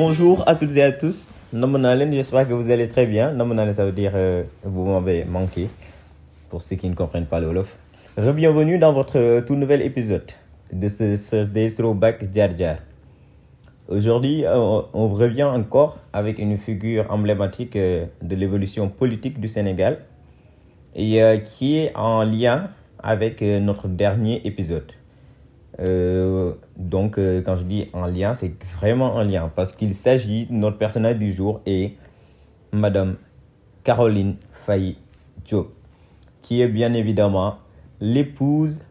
Bonjour à toutes et à tous. Nomonalen, j'espère que vous allez très bien. Nomonalen, ça veut dire euh, vous m'avez manqué, pour ceux qui ne comprennent pas le Wolof. Bienvenue dans votre euh, tout nouvel épisode de ce Thursday Throwback Jar Jar. Aujourd'hui, euh, on, revient encore avec une figure emblématique euh, de l'évolution politique du Sénégal et qui est en lien avec notre dernier épisode. Euh, donc, euh, quand je dis en lien, c'est vraiment en lien parce qu'il s'agit notre personnage du jour et Madame Caroline Faye Diop, qui est bien évidemment l'épouse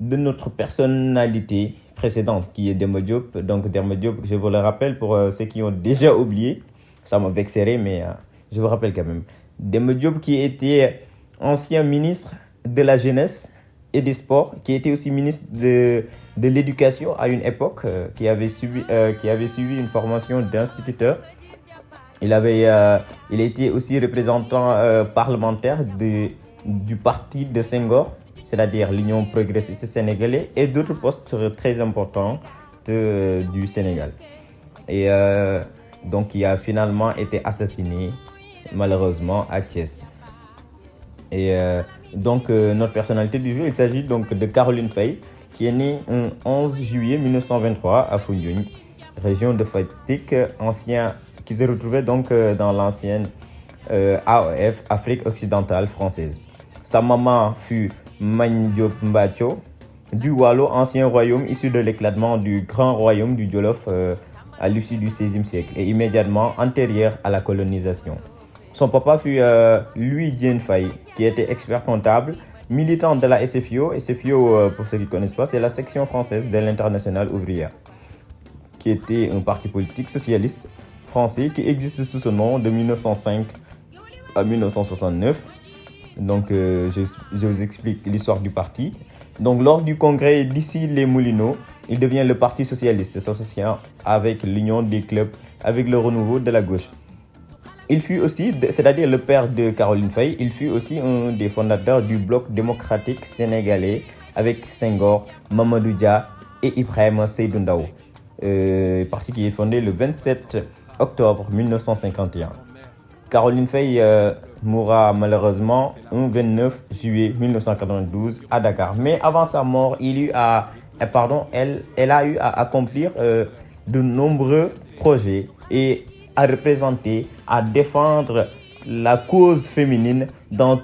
de notre personnalité précédente, qui est Demba Diop. Donc, Demba Diop, je vous le rappelle pour euh, ceux qui ont déjà oublié, ça m'a vexé, mais je vous rappelle quand même. Demba Diop, qui était ancien ministre de la Jeunesse et des Sports, qui était aussi ministre de, de l'Éducation à une époque, euh, qui, avait suivi, euh, qui avait suivi une formation d'instituteur. Il, avait, euh, il était aussi représentant parlementaire de, du parti de Senghor, c'est-à-dire l'Union progressiste sénégalaise, et d'autres postes très importants de- du Sénégal. Et donc, il a finalement été assassiné, malheureusement, à Thiès. Et donc, euh, notre personnalité du jour, il s'agit donc de Caroline Faye, qui est née le 11 juillet 1923 à Foundiougne, région de Fatick, ancien, qui se retrouvait donc euh, dans l'ancienne euh, AOF, Afrique occidentale française. Sa maman fut Magne Diop Mbatio, du Wallo, ancien royaume issu de l'éclatement du grand royaume du Jolof euh, à l'issue du XVIe siècle et immédiatement antérieur à la colonisation. Son papa fut euh, Louis Dien Faye, qui était expert comptable, militant de la SFIO. SFIO, euh, pour ceux qui ne connaissent pas, c'est la section française de l'internationale ouvrière, qui était un parti politique socialiste français qui existe sous ce nom de 1905 à 1969. Donc, euh, je, je vous explique l'histoire du parti. Donc, lors du congrès d'ici les Moulineaux, il devient le Parti socialiste, s'associant avec l'Union des clubs, avec le renouveau de la gauche. Il fut aussi, c'est-à-dire le père de Caroline Faye, il fut aussi un des fondateurs du bloc démocratique sénégalais avec Senghor, Mamadou Dia et Ibrahim Seydou. Euh, parti qui est fondé le 27 octobre 1951. Caroline Faye euh, mourra malheureusement un 29 juillet 1992 à Dakar. Mais avant sa mort, il eut pardon, elle, elle a eu à accomplir euh, de nombreux projets et à représenter, à défendre la cause féminine dans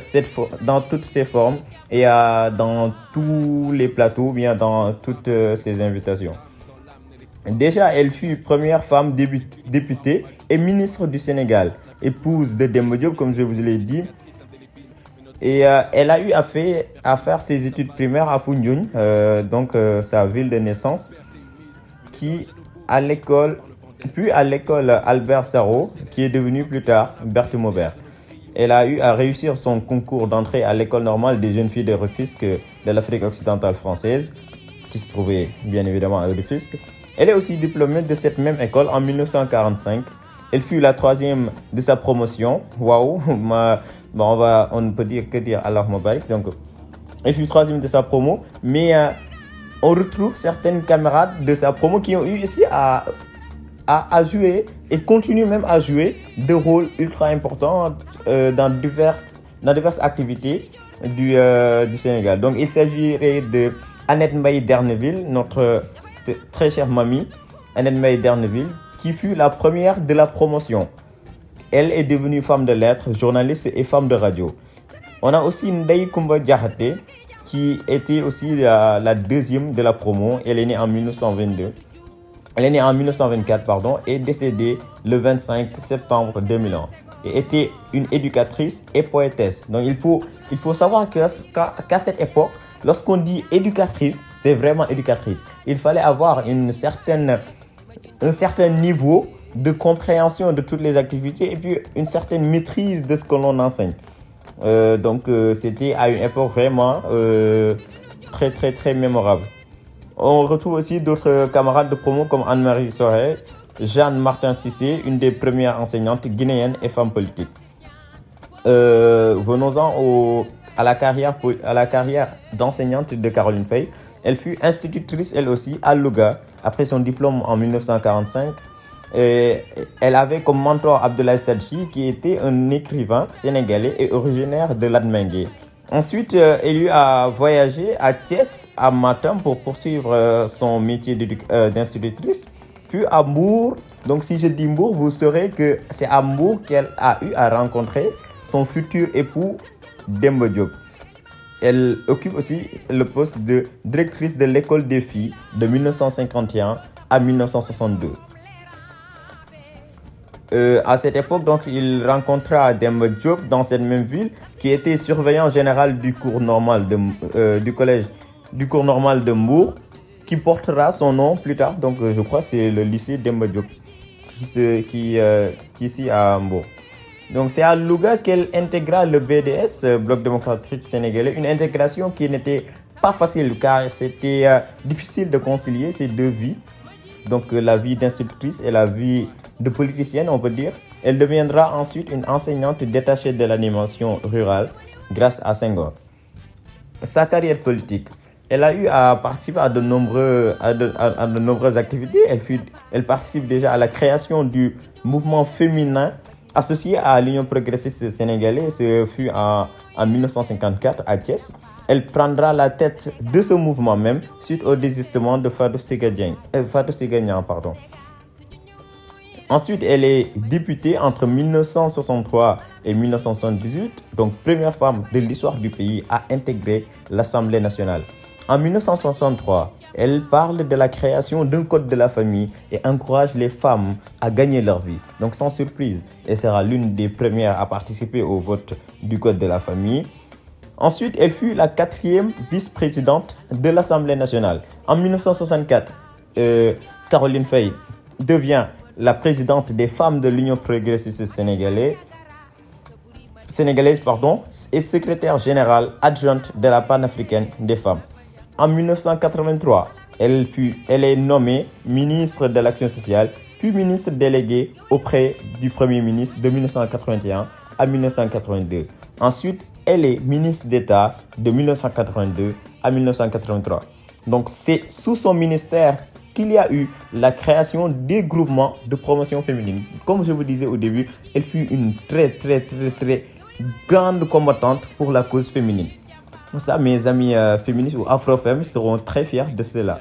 cette dans toutes ses formes et à- dans tous les plateaux, bien dans toutes euh, ses invitations. Déjà, elle fut première femme députée et ministre du Sénégal, épouse de Demba Diop, comme je vous l'ai dit. Et euh, elle a eu à, à faire ses études primaires à Foundiougne, euh, donc euh, sa ville de naissance, qui à l'école, puis à l'école Albert Sarraut, qui est devenue plus tard Berthe Maubert. Elle a eu à réussir son concours d'entrée à l'école normale des jeunes filles de Rufisque de l'Afrique occidentale française, qui se trouvait bien évidemment à Rufisque. Elle est aussi diplômée de cette même école en 1945. Elle fut la troisième de sa promotion. Waouh, bon, on, on ne peut dire que dire Allah Mubarak. Donc, elle fut troisième de sa promo, mais euh, on retrouve certaines camarades de sa promo qui ont eu ici à, à, à jouer et continuent même à jouer des rôles ultra importants euh, dans, diverses, dans diverses activités du, euh, du Sénégal. Donc il s'agirait de Annette Mbaye Derneville, notre très chère mamie, Annette Mbaye Derneville, qui fut la première de la promotion. Elle est devenue femme de lettres, journaliste et femme de radio. On a aussi Ndei Kumba Diakhaté, qui était aussi la deuxième de la promo. Elle est née en 1922. Elle est née en 1924, pardon, et décédée le 25 septembre 2001. Et était une éducatrice et poétesse. Donc il faut Il faut savoir qu'à cette époque, lorsqu'on dit éducatrice, c'est vraiment éducatrice. Il fallait avoir une certaine, un certain niveau de compréhension de toutes les activités et puis une certaine maîtrise de ce que l'on enseigne. Euh, donc euh, c'était à une époque vraiment euh, très très très mémorable. On retrouve aussi d'autres camarades de promo comme Anne-Marie Soré, Jeanne Martin Sissé, une des premières enseignantes guinéennes et femme politique. Venons-en à la carrière, carrière d'enseignante de Caroline Fay. Elle fut institutrice elle aussi à Louga après son diplôme en 1945 elle avait comme mentor Abdoulaye Sadji, qui était un écrivain sénégalais et originaire de l'Admengue. Ensuite, euh, eut à voyager à Thiès, à Matin, pour poursuivre euh, son métier euh, d'institutrice. Puis à Mour. Donc, si je dis Mour, vous saurez que c'est à Mour qu'elle a eu à rencontrer son futur époux, Dembo Diop. Elle occupe aussi le poste de directrice de l'école des filles de 1951 à 1962. Euh, à cette époque, donc, il rencontra Dembe Diop dans cette même ville, qui était surveillant général du cours normal euh, du collège, du cours normal de Mour, qui portera son nom plus tard. Donc, euh, je crois que c'est le lycée Dembe Diop, qui, qui, qui ici à Mour. Donc, c'est à Louga qu'elle intégra le BDS, Bloc démocratique sénégalais, une intégration qui n'était pas facile car c'était difficile de concilier ces deux vies. Donc, la vie d'institutrice et la vie de politicienne, on peut dire. Elle deviendra ensuite une enseignante détachée de l'animation rurale grâce à Senghor. Sa carrière politique. Elle a eu à participer à de, nombreuses activités. Elle participe déjà à la création du mouvement féminin associé à l'Union progressiste sénégalaise. Ce fut en, en 1954 à Thiès. Elle prendra la tête de ce mouvement même suite au désistement de Fatou Sigagnan. Euh, pardon. Ensuite, elle est députée entre 1963 et 1978, donc première femme de l'histoire du pays à intégrer l'Assemblée nationale. En 1963, elle parle de la création d'un code de la famille et encourage les femmes à gagner leur vie. Donc sans surprise, elle sera l'une des premières à participer au vote du code de la famille. Ensuite, elle fut la quatrième vice-présidente de l'Assemblée nationale. En 1964, euh, Caroline Fay devient la présidente des femmes de l'Union progressiste sénégalaise, sénégalaise pardon, et secrétaire générale adjointe de la panafricaine des femmes. En 1983, elle, fut, elle est nommée ministre de l'Action sociale, puis ministre déléguée auprès du Premier ministre de 1981 à 1982. Ensuite, elle est ministre d'État de 1982 à 1983. Donc c'est sous son ministère qu'il y a eu la création des groupements de promotion féminine. Comme je vous disais au début, elle fut une très très très très grande combattante pour la cause féminine. Ça, mes amis euh, féministes ou afro-femmes seront très fiers de cela.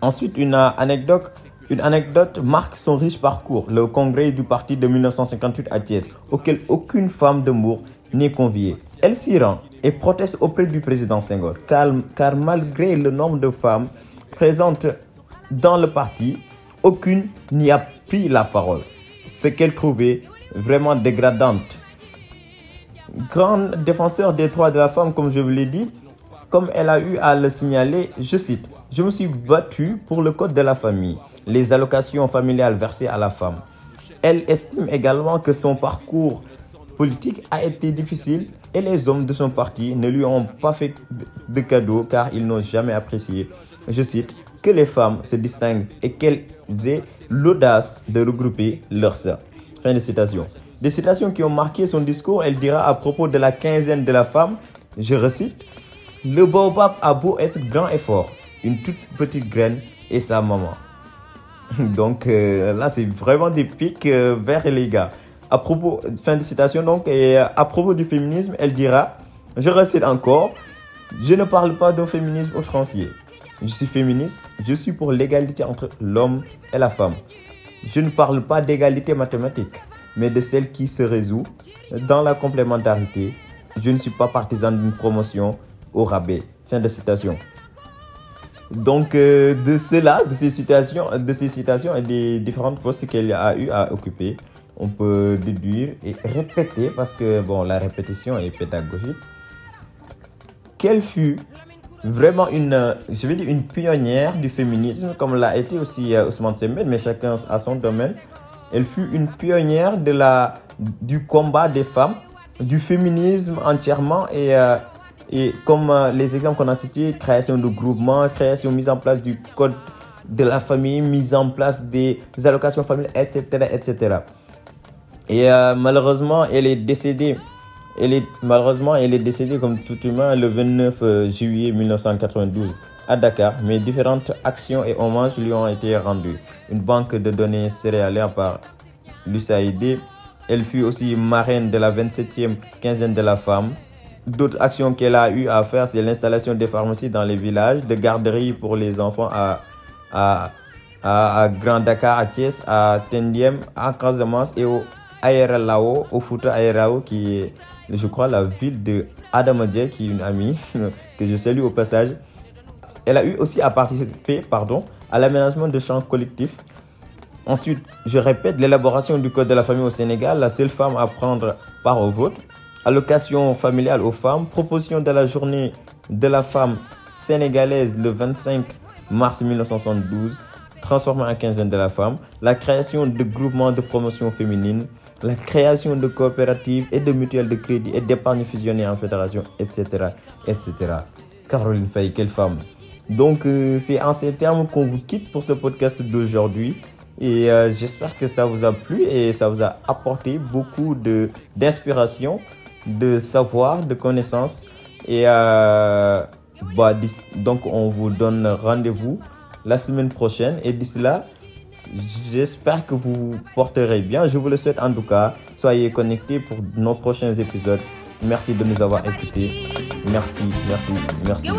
Ensuite, une euh, anecdote, une anecdote marque son riche parcours, le congrès du parti de 1958 à Thiès, auquel aucune femme de Mour n'est conviée. Elle s'y rend et proteste auprès du président Senghor, car, car malgré le nombre de femmes présentes dans le parti, aucune n'y a pris la parole, ce qu'elle trouvait vraiment dégradante. Grand défenseur des droits de la femme, comme je vous l'ai dit, comme elle a eu à le signaler, je cite, Je me suis battue pour le code de la famille, les allocations familiales versées à la femme. Elle estime également que son parcours politique a été difficile et les hommes de son parti ne lui ont pas fait de cadeaux car ils n'ont jamais apprécié, je cite, que les femmes se distinguent et qu'elles aient l'audace de regrouper leurs sœurs. Fin de citation. Des citations qui ont marqué son discours, elle dira à propos de la quinzaine de la femme, je recite, Le baobab a beau être grand et fort, une toute petite graine et sa maman. Donc euh, là, c'est vraiment des pics euh, vers les gars. À propos, fin de citation donc, et euh, à propos du féminisme, elle dira, je recite encore, je ne parle pas d'un féminisme outrancier. Je suis féministe, je suis pour l'égalité entre l'homme et la femme. Je ne parle pas d'égalité mathématique, mais de celle qui se résout dans la complémentarité. Je ne suis pas partisan d'une promotion au rabais. Fin de citation. Donc, euh, de cela, de ces citations, de ces citations et des différentes postes qu'elle a eu à occuper, on peut déduire et répéter parce que bon, la répétition est pédagogique qu'elle fut vraiment une, je vais dire une pionnière du féminisme, comme l'a été aussi euh, Ousmane Sembène, mais chacun a son domaine. Elle fut une pionnière de la, du combat des femmes, du féminisme entièrement et, euh, et comme euh, les exemples qu'on a cités, création de groupements, création, mise en place du code de la famille, mise en place des allocations familiales, etc. etc. Et euh, malheureusement, elle est décédée. Elle est, malheureusement, elle est décédée comme tout humain le 29 euh, juillet 1992 à Dakar. Mais différentes actions et hommages lui ont été rendus. Une banque de données céréalières par l'USAID. Elle fut aussi marraine de la 27e quinzaine de la femme. D'autres actions qu'elle a eu à faire, c'est l'installation des pharmacies dans les villages, de garderies pour les enfants à, à, à, Grand Dakar, à Thiès, à Tendiem, à Casamance et au Aéralao, au Fouta Aérao, qui est, je crois, la ville de Adamadia, qui est une amie que je salue au passage. Elle a eu aussi à participer pardon, à l'aménagement de champs collectifs. Ensuite, je répète, l'élaboration du Code de la famille au Sénégal, la seule femme à prendre part au vote. Allocation familiale aux femmes, proposition de la journée de la femme sénégalaise le 25 mars 1972, transformée en quinzaine de la femme, la création de groupements de promotion féminine, la création de coopératives et de mutuelles de crédit et d'épargne fusionnées en fédération, etc. etc. Caroline Faye, quelle femme Donc, euh, c'est en ces termes qu'on vous quitte pour ce podcast d'aujourd'hui. Et euh, j'espère que ça vous a plu et ça vous a apporté beaucoup d'inspiration, de, savoir, de connaissances. Et euh, bah, donc, on vous donne rendez-vous la semaine prochaine. Et d'ici là, j'espère que vous porterez bien. Je vous le souhaite en tout cas. Soyez connectés pour nos prochains épisodes. Merci de nous avoir écoutés. Merci, merci, merci.